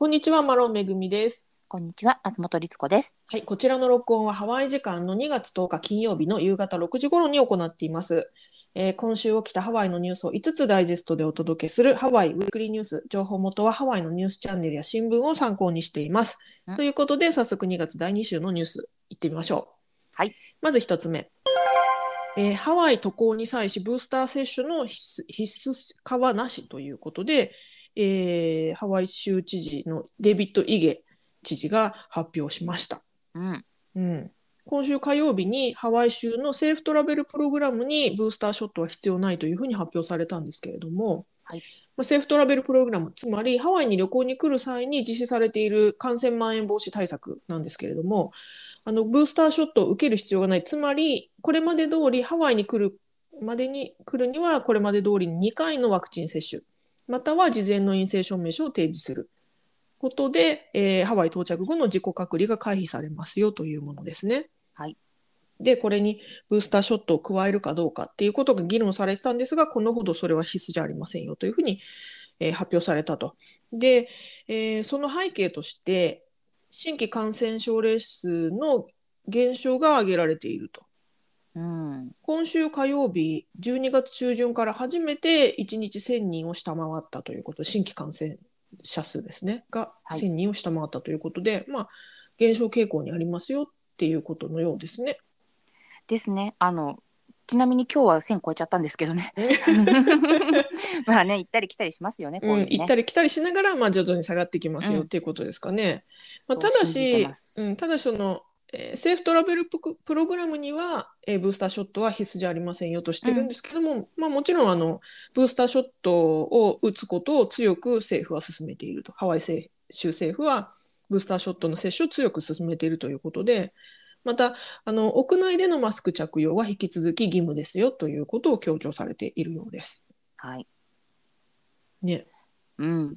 こんにちは、マロンめぐみです。こんにちは、松本律子です。はい、こちらの録音はハワイ時間の2月10日金曜日の夕方6時頃に行っています。えー今週起きたハワイのニュースを5つダイジェストでお届けするハワイウィークリーニュース。情報元はハワイのニュースチャンネルや新聞を参考にしていますうん。ということで、早速2月第2週のニュース行ってみましょう。はい。まず1つ目。えーハワイ渡航に際しブースター接種の必須必須化はなしということで、えーハワイ州知事のデビッド・イゲ知事が発表しました。うん。うん、今週火曜日にハワイ州のセーフトラベルプログラムにブースターショットは必要ないというふうに発表されたんですけれども、はいまあ、セーフトラベルプログラム、つまりハワイに旅行に来る際に実施されている感染蔓延防止対策なんですけれども、あのブースターショットを受ける必要がない、つまりこれまで通りハワイに来るまでに来るにはこれまで通りに2回のワクチン接種、または事前の陰性証明書を提示することで、えーハワイ到着後の自己隔離が回避されますよというものですね。はい。で、これにブースターショットを加えるかどうかっていうことが議論されてたんですが、このほどそれは必須じゃありませんよというふうに、えー発表されたと。で、えーその背景として、新規感染症例数の減少が挙げられていると。うん。今週火曜日、12月中旬から初めて1日1000人を下回ったということ、新規感染者数ですね、がはい1000人を下回ったということで、まあ、減少傾向にありますよっていうことのようですね。ですね。あの、ちなみに今日は1000超えちゃったんですけどね。まあね、行ったり来たりしますよね、こううん、いうのね。行ったり来たりしながら、まあ、徐々に下がってきますようんっていうことですかね。まあ、そうただしうん、ただしその、えーセーフトラベルププログラムには、えーブースターショットは必須じゃありませんよとしてるんですけども、まあ、もちろんあのブースターショットを打つことを強く政府は進めていると。ハワイ政州政府はブースターショットの接種を強く進めているということで、またあの屋内でのマスク着用は引き続き義務ですよということを強調されているようです。はい。ね。うん。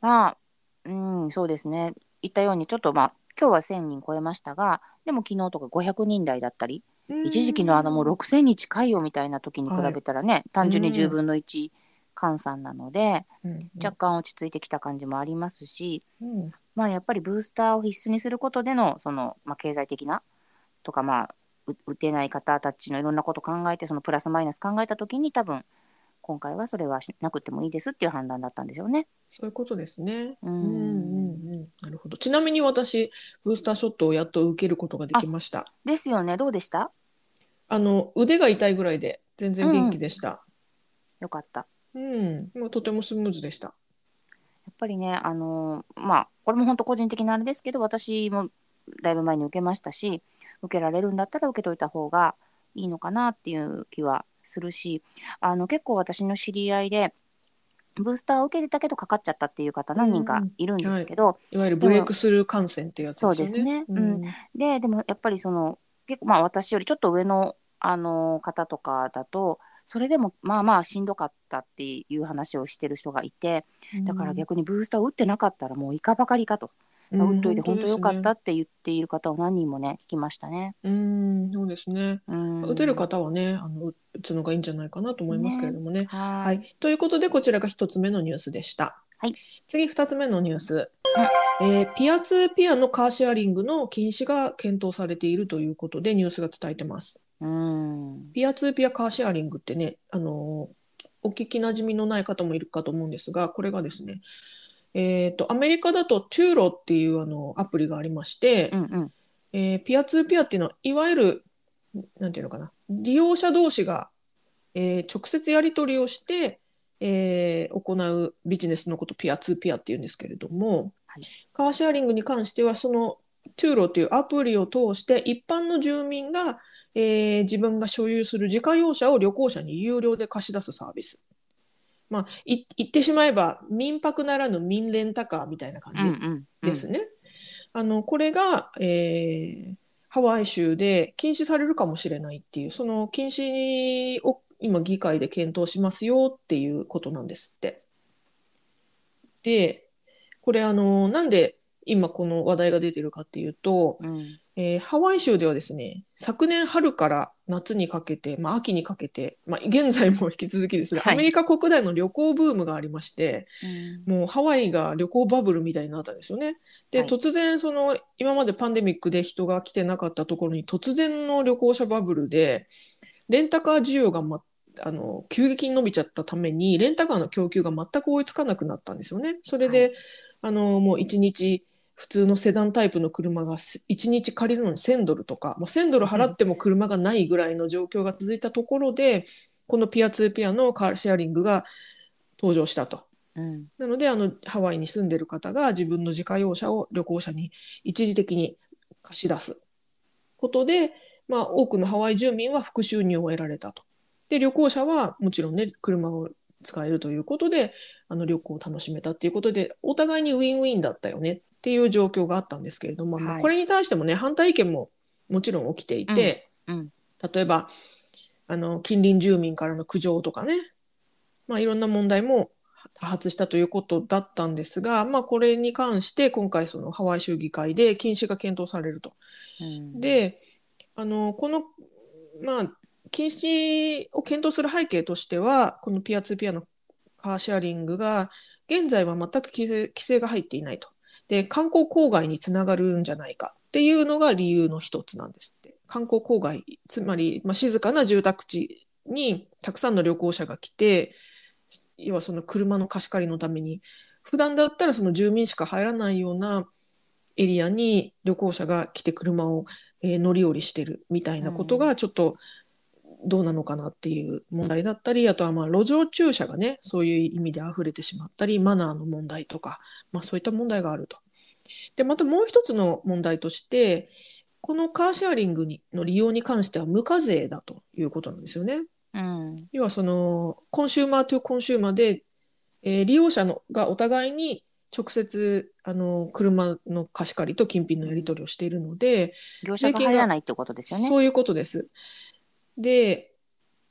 まあ、うん、そうですね。言ったように、ちょっとまあ、今日は1000人超えましたが、でも昨日とか500人台だったり、一時期のあのもう6000に近いよみたいな時に比べたらね、単純に10分の1換算なので、うん若干落ち着いてきた感じもありますし、うん。まあ、やっぱりブースターを必須にすることでのその、まあ、経済的なとか、まあ、う打てない方たちのいろんなことを考えてそのプラスマイナス考えた時に多分今回はそれはしなくてもいいですっていう判断だったんでしょうね。そういうことですね。ううんんうんうん、なるほど。ちなみに私、ブースターショットをやっと受けることができました。ですよねどうでした？あの腕が痛いぐらいで全然元気でした。よかった。うん、まあとてもスムーズでした。やっぱりねあのーまあこれも本当個人的なあれですけど私もだいぶ前に受けましたし受けられるんだったら受けといた方がいいのかなっていう気はするしあの結構私の知り合いでブースターを受けてたけどかかっちゃったっていう方何人かいるんですけど、い。わゆるブレイクスルー感染っていうやつですよね。ですね。ううん。ででもやっぱりその結構まあ私よりちょっと上のあの方とかだとそれでもまあまあしんどかったっていう話をしてる人がいてだから逆にブースターを打ってなかったらもういかばかりかと、うん打っといて本当よかっ。うんたって言っている方を何人もね聞きましたね。うん、そうですね。うん、打てる方はね、あの打つのがいいんじゃないかなと思いますけれどもね。ははいい、ということでこちらが一つ目のニュースでした。はい、次二つ目のニュース、えーピアツーピアのカーシェアリングの禁止が検討されているということでニュースが伝えてます。うんピアツーピアカーシェアリングってね、あのーお聞きなじみのない方もいるかと思うんですが、これがですね、えー、とアメリカだと Turo っていうあのアプリがありまして、うんうんえーピアツーピアっていうのは、いわゆる、なんていうのかな、利用者同士が、えー直接やり取りをして、えー行うビジネスのことピアツーピアっていうんですけれども、はいカーシェアリングに関しては、その Turo というアプリを通して、一般の住民が、えー自分が所有する自家用車を旅行者に有料で貸し出すサービス。まあ、い言ってしまえば民泊ならぬ民レンタカーみたいな感じ。ですね。あのこれが、えーハワイ州で禁止されるかもしれないっていうその禁止を今議会で検討しますよっていうことなんですって。でこれあのなんで今この話題が出てるかっていうと、うんええーハワイ州ではですね、昨年春から夏にかけて、まあ、秋にかけて、まあ、現在も引き続きですが、はいアメリカ国内の旅行ブームがありまして、うんもうハワイが旅行バブルみたいになったんですよね。で、はい突然その今までパンデミックで人が来てなかったところに突然の旅行者バブルでレンタカー需要が、ま、あの急激に伸びちゃったためにレンタカーの供給が全く追いつかなくなったんですよね。それで、はいあのもう1日普通のセダンタイプの車が1日借りるのに1000ドルとか、もう1000ドル払っても車がないぐらいの状況が続いたところで、このピアツーピアのカーシェアリングが登場したと。うんなのであのハワイに住んでる方が自分の自家用車を旅行者に一時的に貸し出すことで、まあ、多くのハワイ住民は副収入を得られたと。で旅行者はもちろんね車を使えるということであの旅行を楽しめたっていうことでお互いにウィンウィンだったよねっていう状況があったんですけれども、まあはいこれに対してもね反対意見ももちろん起きていて、うんうん例えばあの近隣住民からの苦情とかね、まあ、いろんな問題も多発したということだったんですが、まあ、これに関して今回そのハワイ州議会で禁止が検討されると。うんであのこの、まあ、禁止を検討する背景としてはこのピアツーピアのカーシェアリングが現在は全く規制規制が入っていないと。で観光郊外につながるんじゃないかっていうのが理由の一つなんですって。観光郊外つまり、まあ、静かな住宅地にたくさんの旅行者が来て要はその車の貸し借りのために普段だったらその住民しか入らないようなエリアに旅行者が来て車を、え乗り降りしてるみたいなことがちょっとどうなのかなっていう問題だったりあとはまあ路上駐車がねそういう意味で溢れてしまったりマナーの問題とか、まあ、そういった問題があると。でまたもう一つの問題としてこのカーシェアリングにの利用に関しては無課税だということなんですよね。うん要はそのコンシューマーというコンシューマーで、えー利用者のがお互いに直接あの車の貸し借りと金品のやり取りをしているので、業者が入らないってことですよね。そういうことです。で、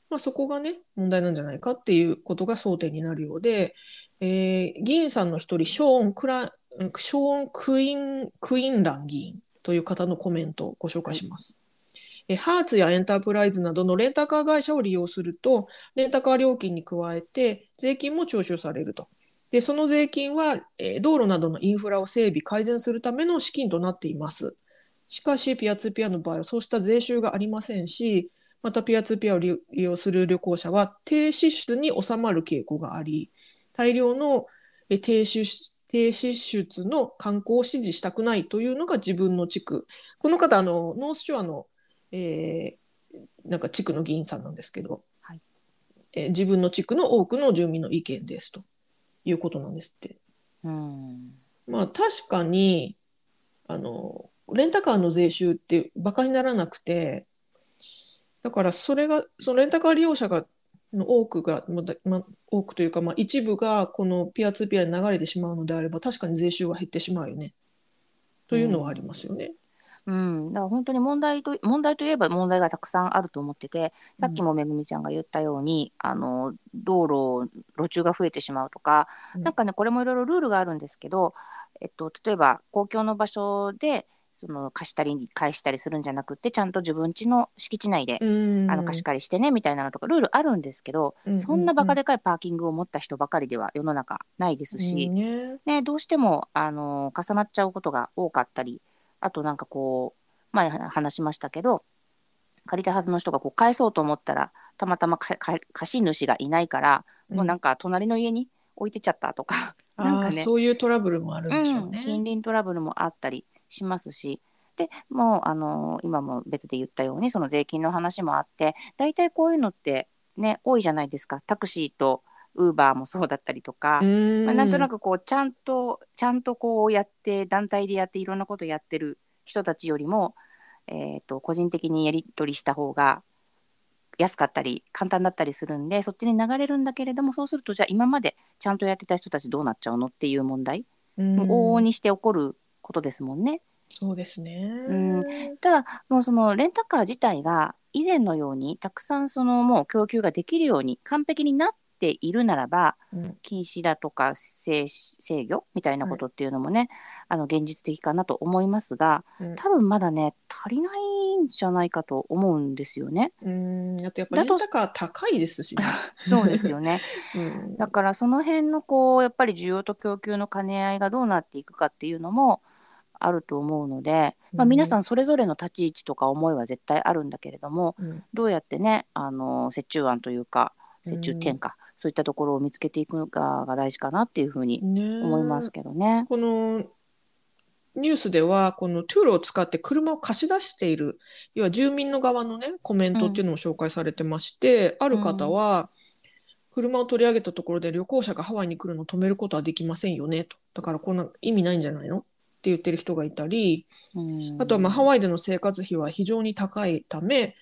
まあ、そこがね問題なんじゃないかっていうことが争点になるようで、えー議員さんの一人ショーン・クラショーンクイン・クインラン議員という方のコメントをご紹介します。えハーツやエンタープライズなどのレンタカー会社を利用すると、レンタカー料金に加えて税金も徴収されると。で、その税金は、え道路などのインフラを整備、改善するための資金となっています。しかし、ピアツーピアの場合はそうした税収がありませんし、またピアツーピアを利用する旅行者は低支出に収まる傾向があり、大量のえー低支出低支出の観光を支持したくないというのが自分の地区。この方、あのノースショアの、えーなんか地区の議員さんなんですけど、はいえー自分の地区の多くの住民の意見ですということなんですって。うんまあ確かにあのレンタカーの税収ってバカにならなくてだからそれがそのレンタカー利用者がの多くが、まだまあ、多くというか、まあ、一部がこのピアツーピアに流れてしまうのであれば確かに税収は減ってしまうよね。というのはありますよね。うん、だから本当に問題と問題といえば問題がたくさんあると思っててさっきもめぐみちゃんが言ったように、あの道路路中が増えてしまうとか、うん。なんかねこれもいろいろルールがあるんですけど、えっと、例えば公共の場所でその貸したり返したりするんじゃなくてちゃんと自分家の敷地内で、うん。あの貸し借りしてねみたいなのとかルールあるんですけど、うんそんなバカでかいパーキングを持った人ばかりでは世の中ないですし、うんね。ね、どうしてもあの重なっちゃうことが多かったりあとなんかこう前は話しましたけど借りたはずの人がこう返そうと思ったらたまたま貸し主がいないから、もうなんか隣の家に置いてっちゃったとか、なんかね。そういうトラブルもあるんでしょうね。うん近隣トラブルもあったりしますし。でもうあの今も別で言ったようにその税金の話もあって大体こういうのってね多いじゃないですか。タクシーとウーバーもそうだったりとか。うん。まあ、なんとなくこうちゃんとちゃんとこうやって団体でやっていろんなことやってる人たちよりも、えー、と個人的にやり取りした方が安かったり簡単だったりするんでそっちに流れるんだけれどもそうするとじゃあ今までちゃんとやってた人たちどうなっちゃうのっていう問題、うん往々にして起こることですもんね。そうですね。うんただもうそのレンタカー自体が以前のようにたくさんそのもう供給ができるように完璧になっているならばうん禁止だとか制制御みたいなことっていうのもね、あの現実的かなと思いますがうん多分まだね足りないんじゃないかと思うんですよね。うんあとやっぱレンタカー高いですしね。そうですよね うんだからその辺のこうやっぱり需要と供給の兼ね合いがどうなっていくかっていうのもあると思うので、まあ、うん皆さんそれぞれの立ち位置とか思いは絶対あるんだけれどもうん。どうやってねあの折衷案というか折衷点か、そういったところを見つけていくのかが大事かなっていうふうにね思いますけどね。このニュースではこのトゥールを使って車を貸し出している要は住民の側のねコメントっていうのも紹介されてまして、ある方は、車を取り上げたところで旅行者がハワイに来るのを止めることはできませんよねと。だからこんな意味ないんじゃないの言ってる人がいたりうん。あとはまあハワイでの生活費は非常に高いため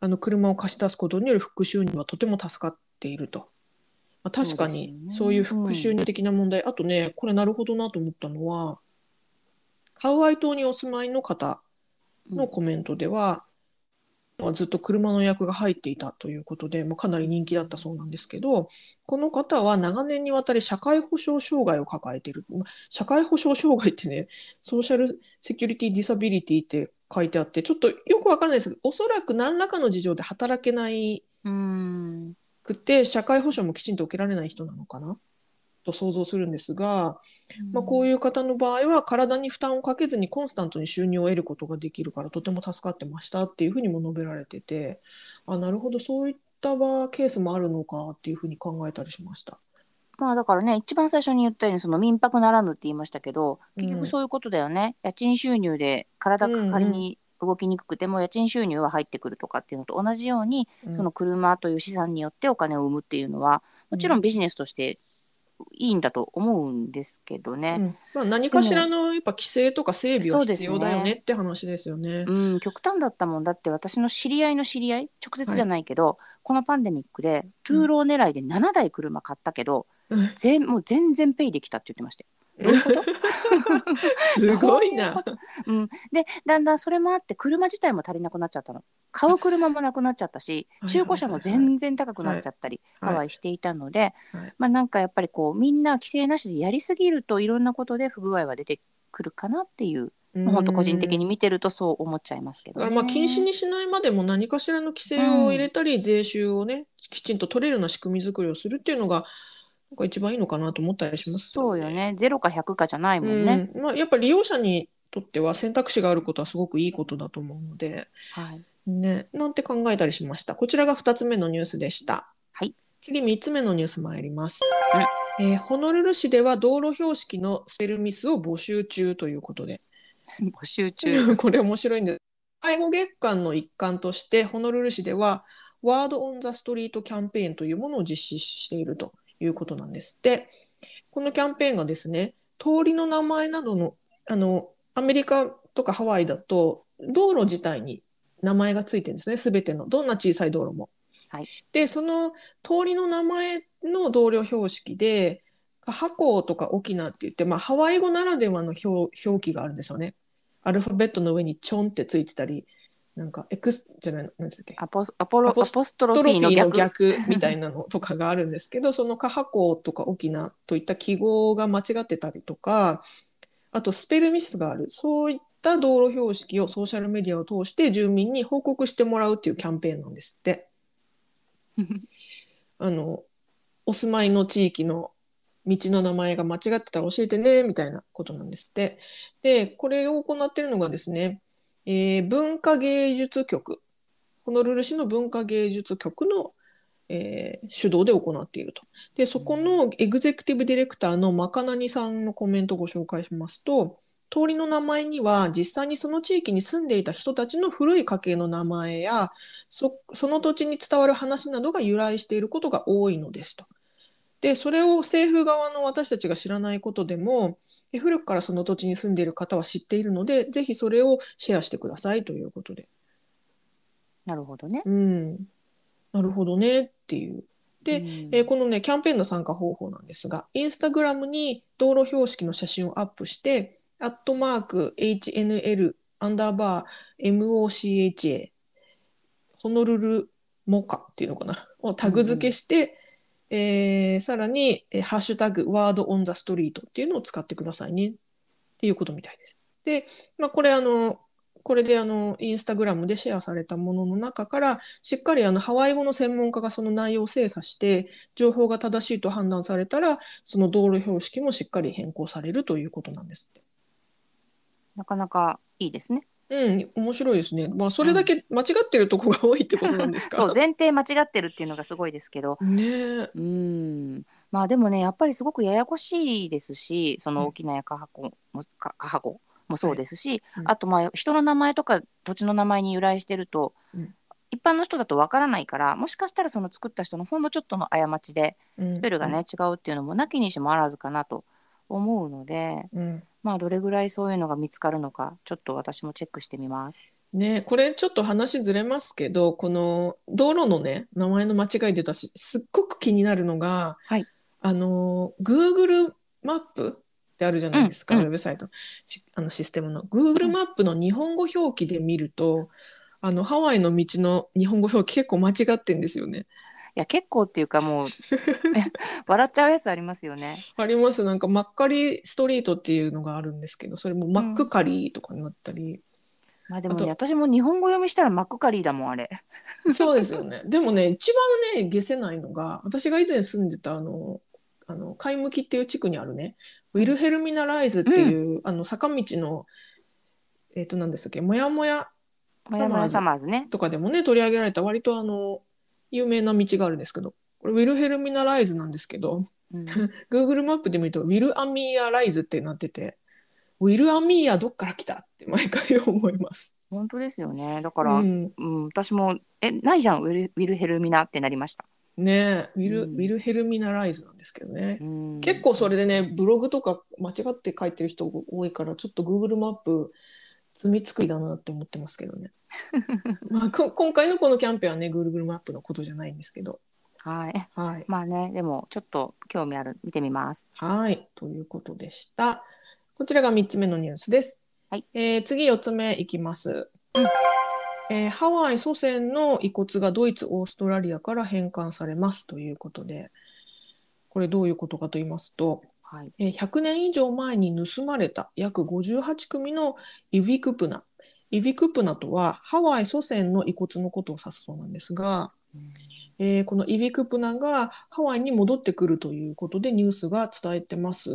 あの車を貸し出すことによる副収入はとても助かっていると。まあ、確かにそういう副収入的な問題、あとねこれなるほどなと思ったのはハワイ島にお住まいの方のコメントでは、まあずっと車の予約が入っていたということで、まあ、かなり人気だったそうなんですけどこの方は長年にわたり社会保障障害を抱えている。社会保障障害ってねソーシャルセキュリティ・ディサビリティって書いてあってちょっとよくわからないですけどおそらく何らかの事情で働けないくて社会保障もきちんと受けられない人なのかな。と想像するんですが、まあ、こういう方の場合は体に負担をかけずにコンスタントに収入を得ることができるからとても助かってましたっていうふうにも述べられててあなるほどそういった場ケースもあるのかっていうふうに考えたりしました。まあだからね一番最初に言ったようにその民泊ならぬって言いましたけど結うん。局そういうことだよね、家賃収入で体が仮に動きにくくても家賃収入は入ってくるとかっていうのと同じように、うん。その車という資産によってお金を生むっていうのはもちろんビジネスとしていいんだと思うんですけどね、うん。まあ、何かしらのやっぱ規制とか整備は必要だよねって話ですよね。うん、極端だったもんだって私の知り合いの知り合い直接じゃないけど、このパンデミックで Turo 狙いで7台車買ったけど、うん。全もう全然ペイできたって言ってましたよ。どういうこと？すごいな。うん、でだんだんそれもあって車自体も足りなくなっちゃったの。買う車もなくなっちゃったしはい。中古車も全然高くなっちゃったりはい。ハワイしていたので、はい。まあなんかやっぱりこうみんな規制なしでやりすぎるといろんなことで不具合は出てくるかなっていう本当個人的に見てるとそう思っちゃいますけど、ね、まあ禁止にしないまでも何かしらの規制を入れたり、税収をねきちんと取れるような仕組み作りをするっていうのがなんか一番いいのかなと思ったりします。そうよね。ゼロか100かじゃないもんね、うん。まあ、やっぱり利用者にとっては選択肢があることはすごくいいことだと思うので、はい、ね、なんて考えたりしました？こちらが2つ目のニュースでした。はい、次3つ目のニュース参ります。えーホノルル市では道路標識のスペルミスを募集中ということで。募集中。これ面白いんです。介護月間の一環として、ホノルル市では、ワード・オン・ザ・ストリートキャンペーンというものを実施しているということなんですって。このキャンペーンがですね、通りの名前などの、あの、アメリカとかハワイだと、道路自体に名前がついてるんですね、すべての。どんな小さい道路も。はいで、その通りの名前の道路標識で、ハコとかオキナって言って、まあ、ハワイ語ならではの表表記があるんですよね。アルファベットの上にチョンってついてたり、なんかエクスじゃないの、何ですっけ？アポスアポロアアポスポストロトロフィーフィーの逆の逆みたいなのとかがあるんですけど、そのカハコとかオキナといった記号が間違ってたりとか、あとスペルミスがある。そういった道路標識をソーシャルメディアを通して住民に報告してもらうっていうキャンペーンなんですって。あの、お住まいの地域の道の名前が間違ってたら教えてね、みたいなことなんですって。で、これを行っているのがですね、えー文化芸術局、ホノルル市の文化芸術局の、えー主導で行っていると。で、そこのエグゼクティブディレクターのマカナニさんのコメントをご紹介しますと、通りの名前には実際にその地域に住んでいた人たちの古い家系の名前やそその土地に伝わる話などが由来していることが多いのですと。でそれを政府側の私たちが知らないことでもえ古くからその土地に住んでいる方は知っているのでぜひそれをシェアしてくださいということで。なるほどね。うん、なるほどねっていう。で、うんえーこのねキャンペーンの参加方法なんですがインスタグラムに道路標識の写真をアップしてアットマーク HNL アンダーバー MOCHA ホノルルモカっていうのかな？をタグ付けして、えーさらに、えーハッシュタグ、ワードオンザストリートっていうのを使ってくださいね。っていうことみたいです。で、まあ、これあの、これであの、インスタグラムでシェアされたものの中から、しっかりあの、ハワイ語の専門家がその内容を精査して、情報が正しいと判断されたら、その道路標識もしっかり変更されるということなんです。なかなかいいですね。うん、面白いですね。まあ、それだけ間違ってるとこが多いってことなんですか？そう前提間違ってるっていうのがすごいですけど。ねえ。うん。まあでもねやっぱりすごくややこしいですしその沖縄やカハコもかカハコもそうですし、うん。あとまあ人の名前とか土地の名前に由来してると、うん。一般の人だとわからないからもしかしたらその作った人のほんのちょっとの過ちでうん。スペルがね、違うっていうのもなきにしもあらずかなと思うのでうん。まあどれぐらいそういうのが見つかるのかちょっと私もチェックしてみます。ねこれちょっと話ずれますけど、この道路のね、名前の間違い出たし、すっごく気になるのが、はいあの、Google マップってあるじゃないですか、うんうんウェブサイトしあのシステムの。Google マップの日本語表記で見ると、あの、ハワイの道の日本語表記結構間違ってんですよね。いや結構っていうかもう 笑っちゃうやつありますよね。あります。なんか、マッカリストリートっていうのがあるんですけど、それもマックカリーとかになったり。まあでもね私も日本語読みしたらマックカリーだもんあれ。そうですよね。でもね、一番ね、消せないのが、私が以前住んでた、あの、あの、貝向きっていう地区にあるね、ウィルヘルミナライズっていう、あの、坂道の、えっ、と、何でしたっけ、もやもやもやもやサマーズね。とかでもね、取り上げられた割とあの、有名な道があるんですけど、これウィルヘルミナライズなんですけど、うん、Google マップで見ると、ウィルアミーアライズってなってて、ウィルアミーアどっから来た？って毎回思います。本当ですよね。だから、ううんん、私もえないじゃんウィルウィルヘルミナってなりました。ねえウィル、うんウィルヘルミナライズなんですけどね。うん、結構それでね、ブログとか間違って書いてる人多いから、ちょっと Google マップ、罪作りだなって思ってますけどね。まあ、こ今回のこのキャンペーンはね、Google マップのことじゃないんですけど。はい。はい。まあねでもちょっと興味ある見てみます。はい。ということでした。こちらが3つ目のニュースです。はいえー次4つ目いきます。うんえーハワイ祖先の遺骨がドイツ、オーストラリアから返還されますということで、これどういうことかと言いますと、はい。えー100年以上前に盗まれた約58組のイビクプナ。イビクプナとはハワイ祖先の遺骨のことを指すそうなんですが、えーこのイビクプナがハワイに戻ってくるということでニュースが伝えてます。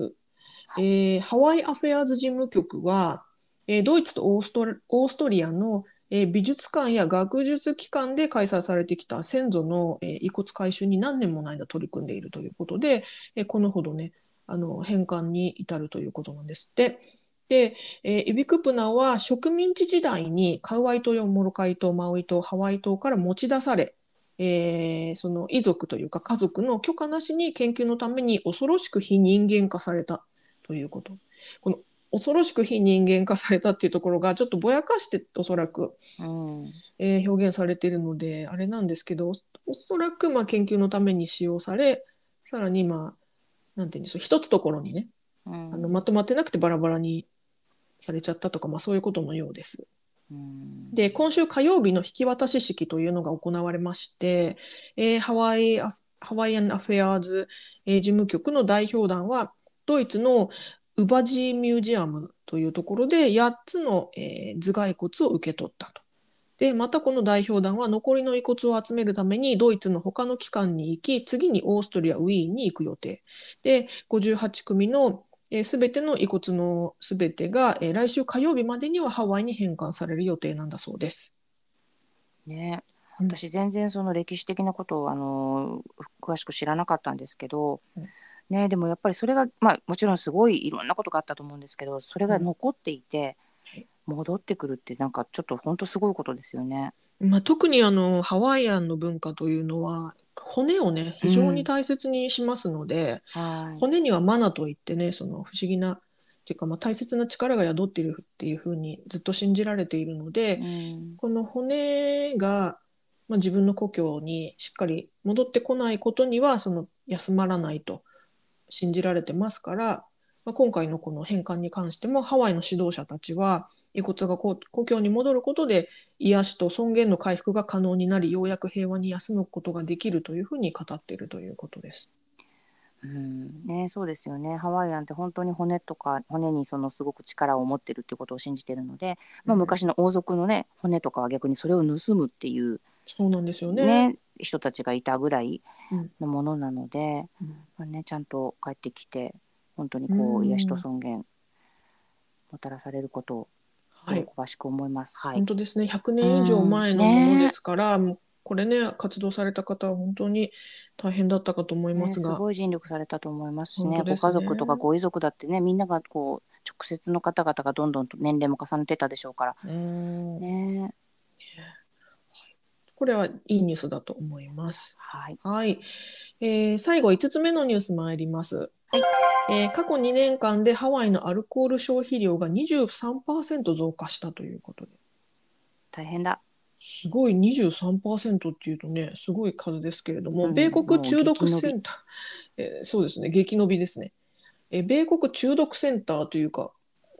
はえーハワイアフェアーズ事務局は、えードイツとオーストラオーストリアの、えー美術館や学術機関で開催されてきた先祖の、えー遺骨回収に何年もの間取り組んでいるということで、えーこのほどね、あの返還に至るということなんですって。で、えーイビクプナは植民地時代にカウアイ島やモロカイ島、マウイ島、ハワイ島から持ち出され、えーその遺族というか家族の許可なしに研究のために恐ろしく非人間化されたということ。この恐ろしく非人間化されたっていうところがちょっとぼやかしておそらく、うん。えー表現されているのであれなんですけどおそらくまあ研究のために使用されさらにまあなんていうんでしょう一つところにねうんあのまとまってなくてバラバラにされちゃったとか、まあ、そういうことのようです。で今週火曜日の引き渡し式というのが行われまして、えーハワイアハワイアンアフェアーズ、えー事務局の代表団はドイツのウバジーミュージアムというところで8つの、えー頭蓋骨を受け取ったと。でまたこの代表団は残りの遺骨を集めるためにドイツの他の機関に行き次にオーストリアウィーンに行く予定で58組のえー、全ての遺骨の全てが、えー来週火曜日までにはハワイに返還される予定なんだそうです。ね、うん。私全然その歴史的なことをあの詳しく知らなかったんですけど、うん。ね、でもやっぱりそれが、まあ、もちろんすごいいろんなことがあったと思うんですけどそれが残っていて、はい。戻ってくるってなんかちょっと本当すごいことですよね。まあ、特にあのハワイアンの文化というのは骨をね非常に大切にしますので、はい。骨にはマナといってねその不思議なっていうか、まあ、大切な力が宿っているっていうふうにずっと信じられているので、うん。この骨が、まあ、自分の故郷にしっかり戻ってこないことにはその休まらないと信じられてますから、まあ、今回のこの返還に関してもハワイの指導者たちは遺骨が故故郷に戻ることで癒しと尊厳の回復が可能になりようやく平和に休むことができるというふうに語っているということです。うん。ね、そうですよね。ハワイアンって本当に骨とか骨にそのすごく力を持ってるっていうことを信じてるので、まあ、うん。昔の王族のね骨とかは逆にそれを盗むっていう、そうなんですよね。ね。人たちがいたぐらいうん。のものなので、うん。まあね、ちゃんと帰ってきて本当にこううん。癒しと尊厳もたらされることをはい。喜ばしく思います。はい、本当ですね。100年以上前のものですから、もうこれね活動された方は本当に大変だったかと思いまね、すすが、ごい尽力されたと思いますしね。ね。ご家族とかご遺族だってねみんながこう直接の方々がどんどんと年齢も重ねてたでしょうから。うん。ね。これはいいニュースだと思います。はい。はい、えー最後5つ目のニュース参ります。はい。えー過去2年間でハワイのアルコール消費量が23%増加したということで。大変だ。すごい23%っていうとねすごい数ですけれども、うん米国中毒センター、えーそうですね激伸びですね、えー米国中毒センターというか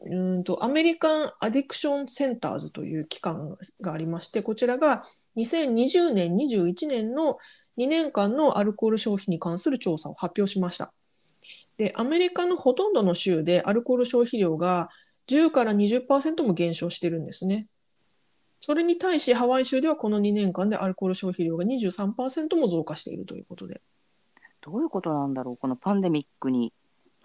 うーんとアメリカン・アディクション・センターズという機関がありましてこちらが2020年21年の2年間のアルコール消費に関する調査を発表しましたでアメリカのほとんどの州でアルコール消費量が10から20%も減少してるんですね。それに対しハワイ州ではこの2年間でアルコール消費量が23%も増加しているということで。どういうことなんだろうこのパンデミックに。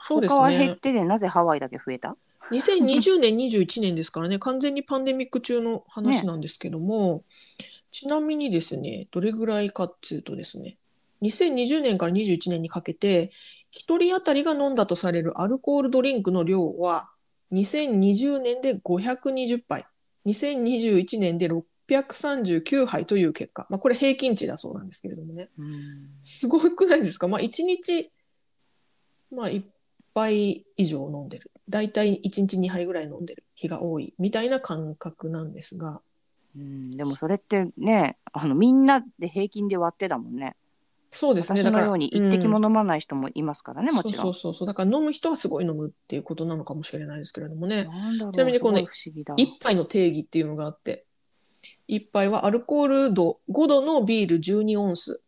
そうです他は減っねてでなぜハワイだけ増えた？2020年21年ですからね。完全にパンデミック中の話なんですけども、ちなみにですねどれぐらいかっていうとですね。2020年から21年にかけて1人当たりが飲んだとされるアルコールドリンクの量は2020年で520杯。2021年で639杯という結果、まあ、これ平均値だそうなんですけれどもね。すごくないですか？まあ1日まあ1杯以上飲んでる。だいたい1日2杯ぐらい飲んでる。日が多い。みたいな感覚なんですが。うん。でもそれってねあのみんなで平均で割ってだもんね。そうですね。私のように一滴もうん。飲まない人もいますからね、もちろんそう。そうそうだから飲む人はすごい飲むっていうことなのかもしれないですけれどもね。なんだろうちなみにこのすごい不思議だ。一杯の定義っていうのがあって一杯はアルコール度5度のビール12オンス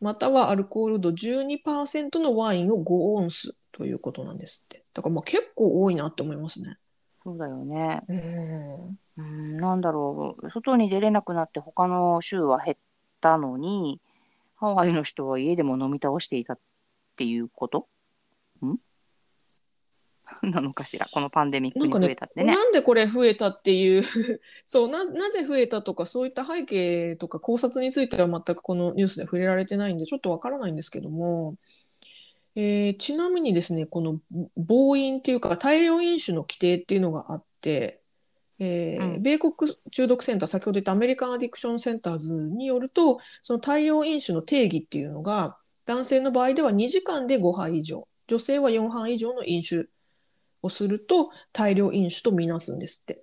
またはアルコール度12%のワインを5オンスということなんですって。だからまあ結構多いなって思いますね。そうだよね。うん。うんなんだろう。外に出れなくなって他の州は減ったのにハワイの人は家でも飲み倒していたっていうこと？ん？なのかしら？このパンデミックに増えたってね。なんでこれ増えたっていう？そうななぜ増えたとかそういった背景とか考察については全くこのニュースで触れられてないんでちょっとわからないんですけども、えーちなみにですねこの暴飲っていうか大量飲酒の規定っていうのがあって、えーうん米国中毒センター先ほど言ったアメリカン・アディクション・センターズによるとその大量飲酒の定義っていうのが男性の場合では2時間で5杯以上女性は4杯以上の飲酒をすると大量飲酒とみなすんですって。うん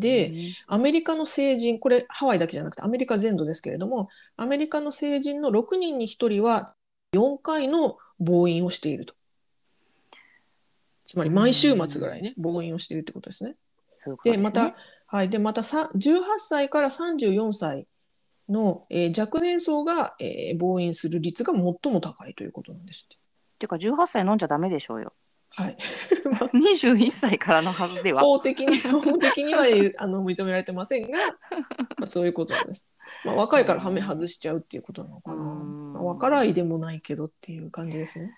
でアメリカの成人、これハワイだけじゃなくてアメリカ全土ですけれども、アメリカの成人の6人に1人は4回の暴飲をしていると。つまり毎週末ぐらいね、暴飲をしているってことですね。そうで、またはい、で、またさ18歳から34歳の、えー若年層が、えー暴飲する率が最も高いということなんですって。ていうか18歳飲んじゃダメでしょうよ。はい。21歳からのはずでは。法的に法的にはえあの認められてませんが、まあ、そういうことなんです。まあ、若いからハメ外しちゃうっていうことなのかな。うんまあ、若らいでもないけどっていう感じですね。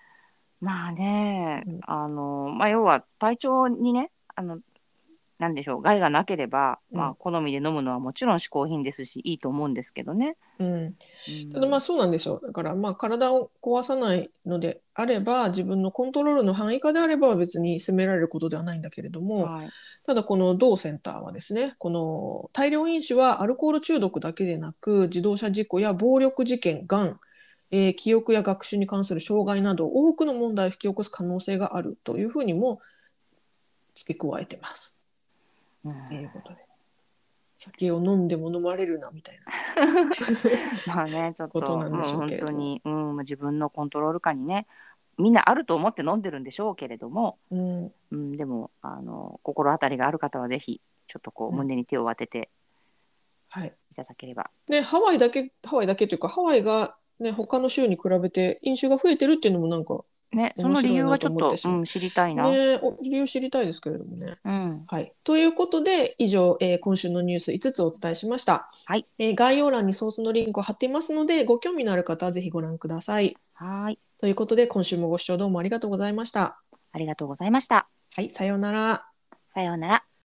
まあね、うんあの、まあ、要は体調にね、あの、なんでしょう、害がなければ、うんまあ、好みで飲むのはもちろん嗜好品ですし、いいと思うんですけどね。うん、うんただまあそうなんですよ。だからまあ体を壊さないのであれば自分のコントロールの範囲下であれば別に責められることではないんだけれども、はい、ただこの同センターはですねこの大量飲酒はアルコール中毒だけでなく自動車事故や暴力事件がん、えー記憶や学習に関する障害など多くの問題を引き起こす可能性があるというふうにも付け加えてます。うんということで。酒を飲んでも飲まれるなみたいな。まあね、ちょっと、ことなんもう本でしょうけれど当に、うん、まあ自分のコントロール下にね、みんなあると思って飲んでるんでしょうけれども、うん、うん、でもあの心当たりがある方はぜひちょっとこううん。胸に手を当ててはい。いただければ、ね、ハワイだけ、ハワイだけというか、ハワイがね、他の州に比べて飲酒が増えてるっていうのもなんか、ね、その理由はちょっとうん、知りたいな。ね、お理由知りたいですけれどもね。うん、はい。ということで、以上、えー今週のニュース5つお伝えしました。はい。えー概要欄にソースのリンクを貼っていますので、ご興味のある方はぜひご覧ください。はーい、ということで、今週もご視聴どうもありがとうございました。ありがとうございました。はい、さようなら。さようなら。